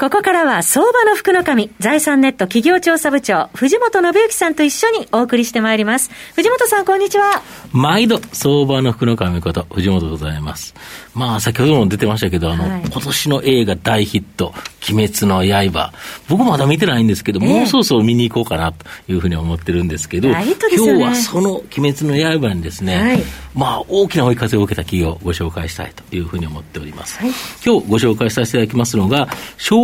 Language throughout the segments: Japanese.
ここからは相場の福の神、財産ネット企業調査部長、藤本信之さんと一緒にお送りしてまいります。藤本さん、こんにちは。毎度、相場の福の神こと、藤本でございます。まあ、先ほども出てましたけど、あの、はい、今年の映画大ヒット、鬼滅の刃。僕まだ見てないんですけど、えー、もうそろそろ見に行こうかなというふうに思ってるんですけど、ね、今日はその鬼滅の刃にですね、はい、まあ、大きな追い風を受けた企業をご紹介したいというふうに思っております。はい、今日ご紹介させていただきますのが、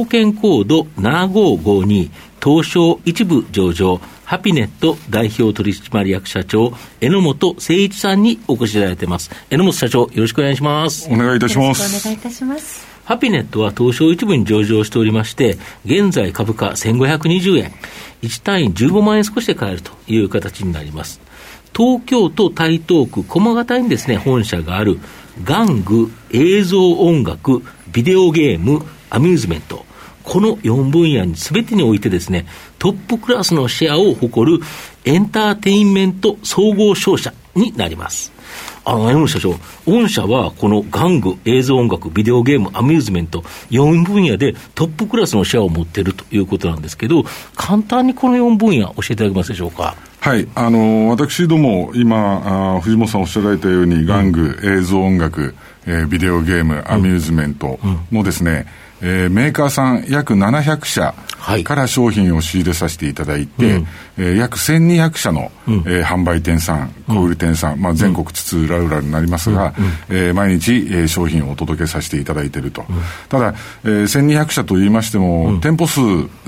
証券コード7552、東証一部上場、ハピネット代表取締役社長、榎本誠一さんにお越しいただいています。榎本社長、よろしくお願いします。お願いいたします。お願いいたします。ハピネットは東証一部に上場しておりまして、現在株価1520円、1単位15万円少しで買えるという形になります。東京都台東区駒形にですね、本社がある、玩具、映像音楽、ビデオゲーム、アミューズメント、この4分野にすべてにおいてですね、トップクラスのシェアを誇るエンターテインメント総合商社になります。あの、山本社長、御社はこの玩具、映像音楽、ビデオゲーム、アミューズメント、4分野でトップクラスのシェアを持っているということなんですけど、簡単にこの4分野、教えていただけますでしょうか？はい、あの私ども、今あ、藤本さんおっしゃられたように、玩具、映像音楽、えー、ビデオゲーム、アミューズメントのですね、うんうんえー、メーカーさん約700社から商品を仕入れさせていただいて、はい、えー、約1200社の、うん、えー、販売店さん、小売店さん、まあ、全国津々浦々になりますが、うん、えー、毎日、えー、商品をお届けさせていただいていると、うん、ただ、えー、1200社といいましても、店舗数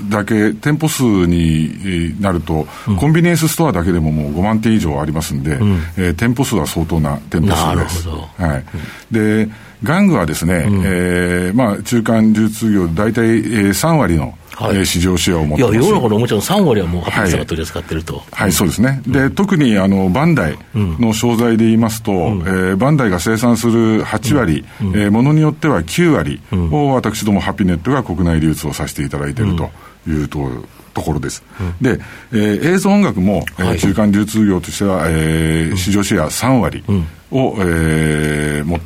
だけ、店舗数になると、コンビニエンスストアだけでももう5万店以上ありますんで、うん、えー、店舗数は相当な店舗数です。はい、で玩具はですね、うん、えー、まあ、中間流通業で大体、えー、3割の、はい、えー、市場シェアを持っていや、世の中のおもちゃの3割はもう、ハピさんが取り扱ってると。はい、はい、そうですね。で、特に、あの、バンダイの商材で言いますと、うん、えー、バンダイが生産する8割、うん、えー、ものによっては9割を、私どもハピネットが国内流通をさせていただいているというと、ところです。うん、で、えー、映像音楽も、はい、中間流通業としては、えー、市場シェア3割。うん。を、えー、持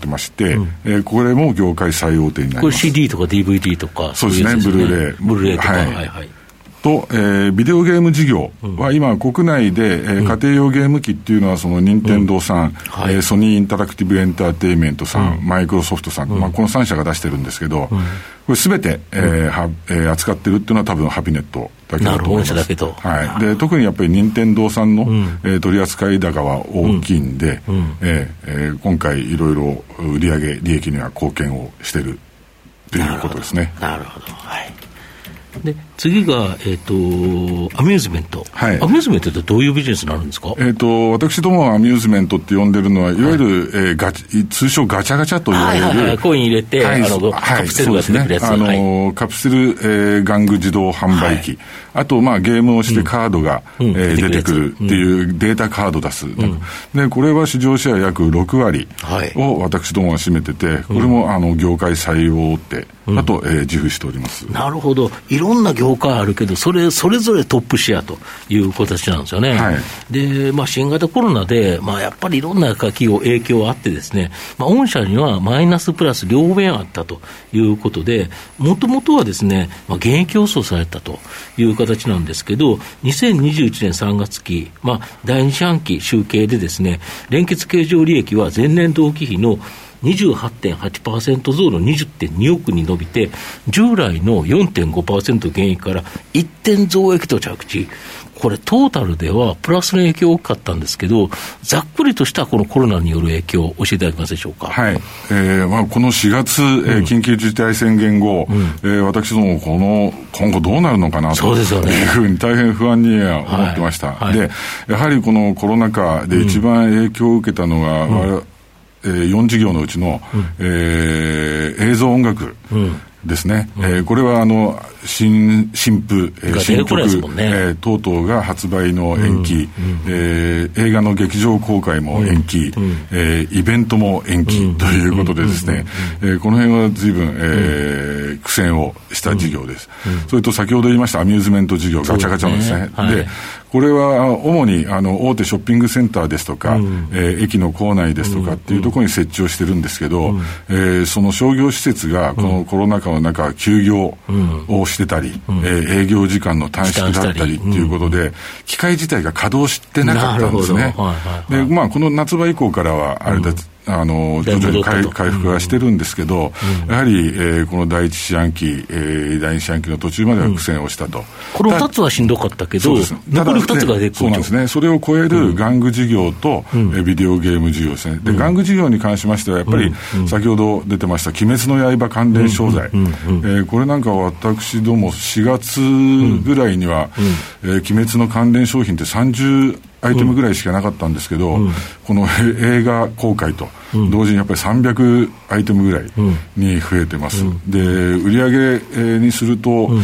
ってまして、うん、えー、これも業界最大手になります。これ CD とか DVD とかそうですね、ブルーレイ。ブルーレイとか、はい、はいはいと、えー、ビデオゲーム事業は今、国内で、えー、家庭用ゲーム機っていうのは、その任天堂さん、うんはい、えー、ソニーインタラクティブエンターテインメントさん、マイクロソフトさん、まあ、この3社が出してるんですけど、これすべて、えーはえー、扱ってるっていうのは多分ハピネットだけだと思います。だけと。はい。で、特にやっぱり任天堂さんの、うん、えー、取扱い高は大きいんで、うん、えー、えー、今回いろいろ売上利益には貢献をしてるということですね。なるほど。はい。で次が、えーと、アミューズメント、はい、アミューズメントってどういうビジネスになるんですか、えーと、私どもアミューズメントって呼んでるのは、い。わゆる、はい、えー、ガチ通称ガチャガチャと言われる、はいはいはい、コイン入れて、はい、あのカプセルが出てくるやつ、ね、あのカプセル、えー、玩具自動販売機、あと、まあ、ゲームをしてカードが、うん、えー、出てくるっていうデータカード出す、うん、でこれは市場シェア約6割を私どもが占めてて、これもあの業界最大手。あと、えー、自負しております。なるほど、いろんな業界あるけど、それそれぞれトップシェアという形なんですよね。はい、で、まあ、新型コロナで、まあ、やっぱりいろんな企業、影響あってですね、まあ、御社にはマイナスプラス両面あったということで、もともとはですね、まあ、現役競争されたという形なんですけど、2021年3月期、まあ、第2四半期集計でですね、連結経常利益は前年同期比の28.8%増の20.2億に伸びて、従来の4.5%減益から1点増益と着地。これ、トータルではプラスの影響大きかったんですけど、ざっくりとしたこのコロナによる影響を教えていただけますでしょうか？はい。えー、まあ、この4月、えー、緊急事態宣言後、うん、えー、私どもこの、今後どうなるのかなというふうに大変不安には思ってました。はいはい、で、やはりこのコロナ禍で一番影響を受けたのが、うんえー、4事業のうちの、うん、えー、映像音楽ですね、うん、えー、これはあの新新譜、えー、新曲、ね。えー、等々が発売の延期、うん、えー、映画の劇場公開も延期、うん、えー、イベントも延期ということでですね、えー、この辺は随分、えー、苦戦をした事業です、それと先ほど言いましたアミューズメント事業、ガチャガチャのですね。で、ねはい。これは主にあの大手ショッピングセンターですとか、うん、えー、駅の構内ですとかっていうところに設置をしてるんですけど、うん、えー、その商業施設がこのコロナ禍の中、休業をしてたり、うん、えー、営業時間の短縮だったりっていうことで、機械自体が稼働してなかったんですね。はいはいはい、で、まあ、この夏場以降からは、あれだ、あの徐々に回回復はしてるんですけど、うん、やはり、えー、この第一四半期、えー、第二四半期の途中までは苦戦をしたと、うん、この2つはしんどかったけど、残り2つがでそうなんですね、それを超える玩具事業と、うん、えビデオゲーム事業ですね、で玩具事業に関しましては、やっぱり、先ほど出てました、鬼滅の刃関連商材、えー、これなんかは私ども、4月ぐらいには、えー、鬼滅の関連商品って30アイテムぐらいしかなかったんですけど、うん、この映画公開と同時にやっぱり300アイテムぐらいに増えてます、うん、で売上にすると、うん。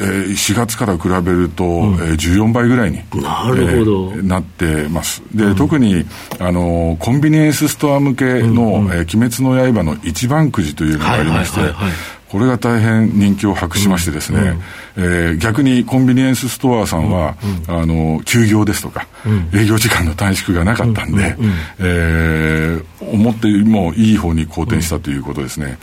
えー、4月から比べると、うん、えー、14倍ぐらいになるほど、えー、なってます。で、うん、特にあのコンビニエンスストア向けの「うんうん、えー、鬼滅の刃」の一番くじというのがありまして、これが大変人気を博しましてですね、うんうん、えー、逆にコンビニエンスストアさんは、うんうん、あの休業ですとか、うん、営業時間の短縮がなかったんで、うんうん、えー、思ってもいい方に好転したということですね。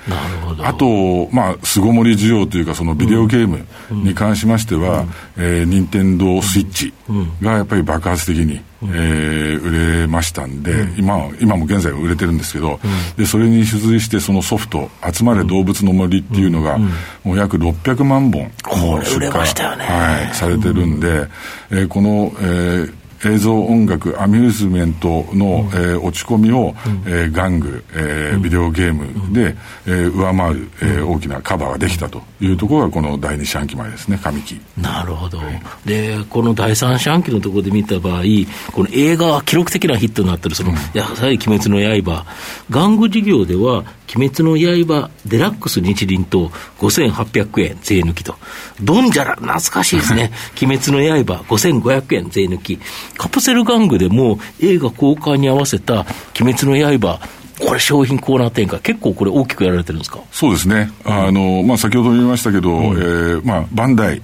あと、まあ、巣ごもり需要というか、そのビデオゲームに関しましては、うん、えー、任天堂スイッチがやっぱり爆発的に、えー、売れましたんで、うん、今今も現在は売れてるんですけど、うん、でそれに付随してそのソフト「集まれ動物の森」っていうのが、もう約600万本これ売れましたよね、はい、されてるんで、えー、この、えー映像音楽アミューズメントの、うん、えー、落ち込みを、うん、えー、玩具、えー、ビデオゲームで、えー、上回る、えー、大きなカバーができたというところがこの第二四半期前ですね上期なるほど、はい、でこの第三四半期のところで見た場合この映画は記録的なヒットになってるその、うん、やはり「鬼滅の刃」玩具事業では鬼滅の刃デラックス日輪と5800円税抜きと。ドンジャラ、懐かしいですね。鬼滅の刃5500円税抜き。カプセル玩具でも映画公開に合わせた鬼滅の刃、これ、商品コーナー展開、結構これ、大きくやられてるんですか？そうですね、あのまあ、先ほども言いましたけど、うん、えー、まあ、バンダイ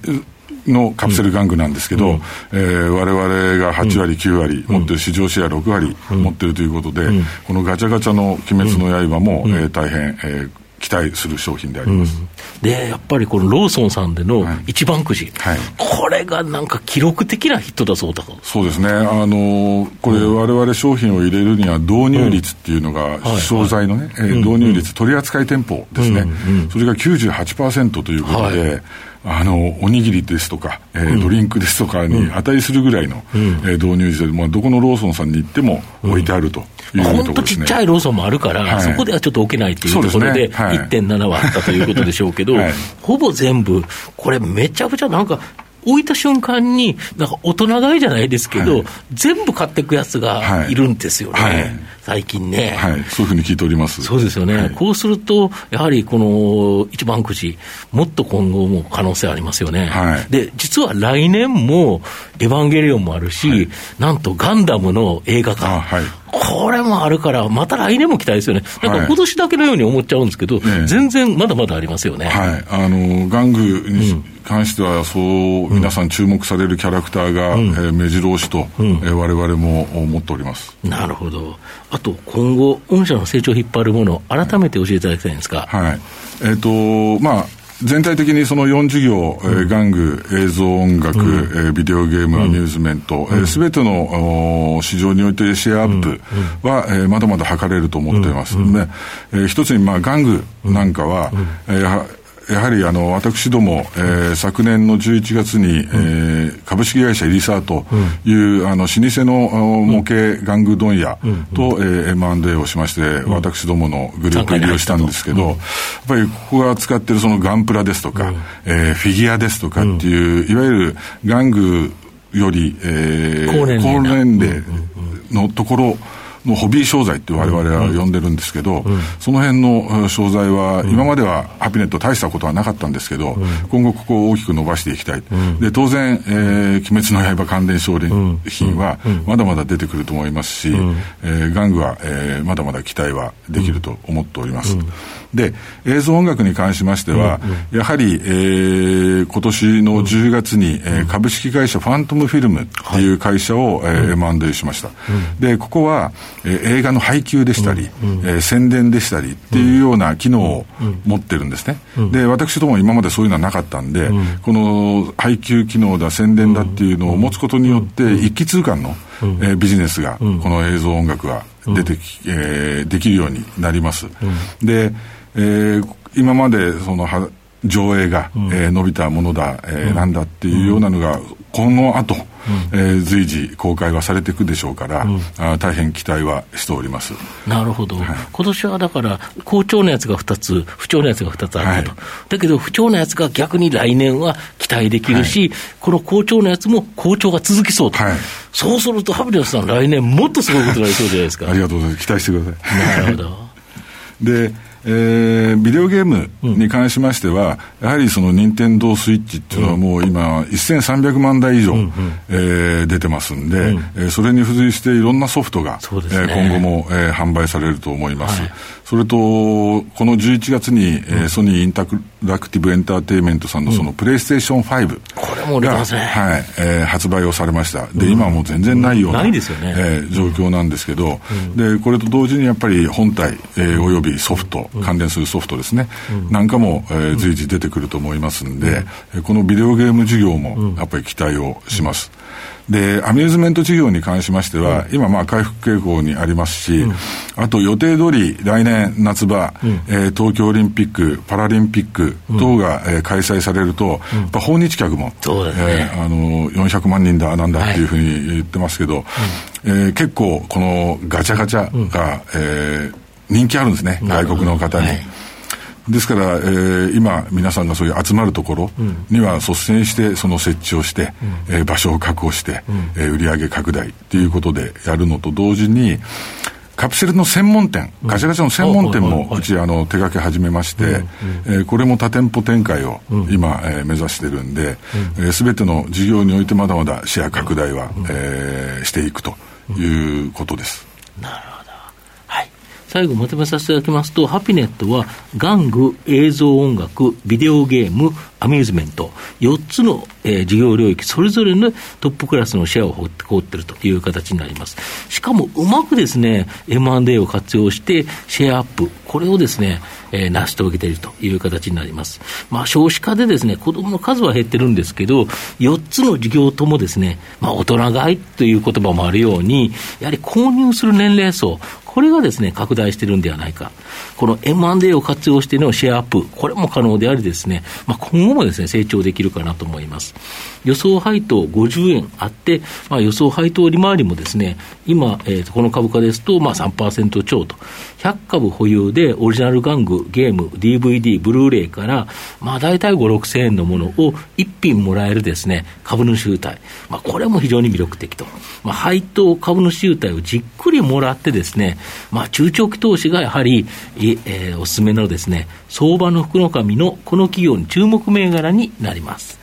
のカプセル玩具なんですけど、うん、えー、我々が8割、9割持ってる、市場シェア6割持ってるということで、このガチャガチャの鬼滅の刃も、えー、大変、えー、期待する商品であります、うん、でやっぱりこのローソンさんでの一番くじ、はい、これがなんか記録的なヒットだそうだと。そうですね、あのこれ、われわれ商品を入れるには、導入率っていうのが、商材のね、導入率、取扱店舗ですね、それが98%ということで、はいあのおにぎりですとか、えー、うん、ドリンクですとかに値するぐらいの、うん、えー、導入時で、まあ、どこのローソンさんに行っても置いてあるという本当、ね、ちっちゃいローソンもあるから、はい、そこではちょっと置けないっていうところで、1.7はあったということでしょうけど、はい、ほぼ全部、これ、めちゃくちゃなんか、置いた瞬間に、なんか大人買いじゃないですけど、はい、全部買っていくやつがいるんですよね、はい、最近ね、はい。そういうふうに聞いております。そうですよね。こうすると、やはりこの一番くじ、もっと今後も可能性ありますよね。で、実は来年も、エヴァンゲリオンもあるし、なんとガンダムの映画化。これもあるから、また来年も期待ですよね、なんか今年だけのように思っちゃうんですけど、全然まだまだありますよね。はい、あの玩具に関しては、そう、皆さん注目されるキャラクターが、うん、えー、目白押しと、うん。えー、我々も思っております。なるほど、あと今後、御社の成長を引っ張るもの、改めて教えていただきたいんですか。はい。えーとまあ全体的にその4事業、うん、えー、玩具、映像音楽、うん、えー、ビデオゲーム、アミューズメント、す、べ、うん、ての市場においてシェアアップは、うん、えー、まだまだ図れると思っています。うん、で、えー、一つに、まあ、玩具なんかは、うん、えーやはりあの私ども、えー、昨年の11月に、うん、えー、株式会社エリサーという、うん、あの老舗の模型玩具問屋と、うん、えー、M&A をしまして、うん、私どものグループ入りをしたんですけど、やっぱりここが使ってるそのガンプラですとか、うん、えー、フィギュアですとかっていう、いわゆる玩具より、えー、高年齢のところのホビー商材って我々は呼んでるんですけど、その辺の商材は、今まではハピネット大したことはなかったんですけど、今後ここを大きく伸ばしていきたい。で、当然、えー、鬼滅の刃関連商品は、まだまだ出てくると思いますし、えー、玩具は、えー、まだまだ期待はできると思っております。で、映像音楽に関しましては、やはり、えー、今年の10月に、えー、株式会社ファントムフィルムっていう会社を、えー、M&A しました。で、ここは、えー、映画の配給でしたり、えー、宣伝でしたりっていうような機能を持ってるんですね。で、私ども今までそういうのはなかったんで、この配給機能だ、宣伝だっていうのを持つことによって、一気通貫の、えー、ビジネスが、この映像音楽が出てき、えー、できるようになります。で、えー、今までそのは上映が、うん、えー、伸びたものだ、えー、うん、なんだっていうようなのが、この後、うん、えー、随時公開はされていくでしょうから、うん、あ大変期待はしております。なるほど、はい、今年はだから、好調なやつが2つ、不調なやつが2つあると、はい、だけど不調なやつが逆に来年は期待できるし、はい、この好調なやつも好調が続きそうと、そうすると、ハピネットさん、来年もっとすごいことになりそうじゃないですか。ありがとうございます、期待してください。なるほど。でえー、ビデオゲームに関しましては、うん、やはりその任天堂スイッチっていうのはもう今、1300万台以上、うんうん、えー、出てますんで、うん、えー、それに付随していろんなソフトが、ね。えー、今後も、えー、販売されると思います。はい。それと、この11月に、えー、ソニーインタラクティブエンターテインメントさんのそのプレイステーション5これも売れますね。はい、えー、発売をされました。で、今はもう全然ないような、ないですよね。えー、状況なんですけど、で、これと同時にやっぱり本体、えー、およびソフト、関連するソフトですね、なんかも、えー、随時出てくると思いますんで、このビデオゲーム事業もやっぱり期待をします。で、アミューズメント事業に関しましては、うん、今、まあ、回復傾向にありますし、うん、あと予定通り来年夏場、うん、えー、東京オリンピック、パラリンピック等が、うん、えー、開催されると、やっぱ訪日客も、そうですね、えー、あの、400万人だ、なんだっていうふうに言ってますけど、はい、えー、結構、このガチャガチャが、えー、人気あるんですね、外国の方に。はい。ですから、えー、今、皆さんがそういう集まるところには率先してその設置をして、うん、えー、場所を確保して、うん、えー、売上拡大ということでやるのと同時に、カプセルの専門店、ガチャガチャの専門店もうちあの手掛け始めまして、えー、これも多店舗展開を今、えー、目指してるんで、す、べ、ての事業においてまだまだシェア拡大は、えー、していくということです。なるほど最後まとめさせていただきますと、ハピネットは、玩具、映像音楽、ビデオゲーム、アミューズメント、4つの、えー、事業領域、それぞれのトップクラスのシェアを放っているという形になります。しかも、うまくですね、M&A を活用して、シェアアップ、これをですね、えー、成し遂げているという形になります。まあ、少子化でですね、子供の数は減ってるんですけど、4つの事業ともですね、まあ、大人買いという言葉もあるように、やはり購入する年齢層、これがですね、拡大してるんではないか。この M&A を活用してのシェアアップ、これも可能でありですね、まあ、今後もですね、成長できるかなと思います。予想配当50円あって、まあ、予想配当利回りもですね、今、えー、この株価ですと、まあ3%超と。100株保有でオリジナル玩具、ゲーム、DVD、ブルーレイから、まあ大体5、6千円のものを1品もらえるですね、株主優待。まあこれも非常に魅力的と。まあ配当株主優待をじっくりもらってですね、まあ中長期投資がやはり、えー、おすすめのですね、相場の福の神のこの企業に注目銘柄になります。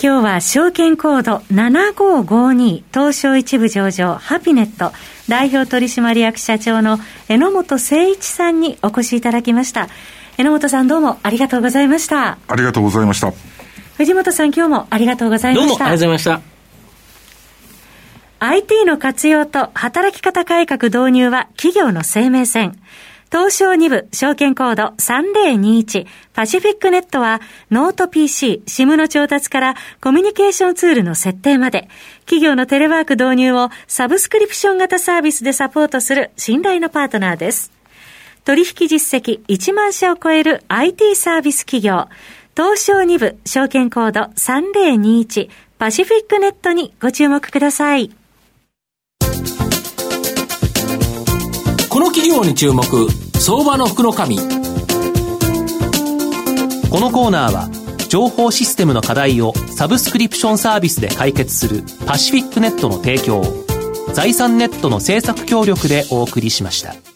今日は証券コード7552東証一部上場ハピネット代表取締役社長の榎本誠一さんにお越しいただきました。榎本さんどうもありがとうございました。ありがとうございました。藤本さん今日もありがとうございました。どうもありがとうございました。IT の活用と働き方改革導入は企業の生命線。東証2部証券コード3021パシフィックネットはノート PC、SIM の調達からコミュニケーションツールの設定まで企業のテレワーク導入をサブスクリプション型サービスでサポートする信頼のパートナーです。取引実績1万社を超える IT サービス企業東証2部証券コード3021パシフィックネットにご注目ください。この企業に注目相場の福のこのコーナーは情報システムの課題をサブスクリプションサービスで解決するパシフィックネットの提供を財産ネットの制作協力でお送りしました。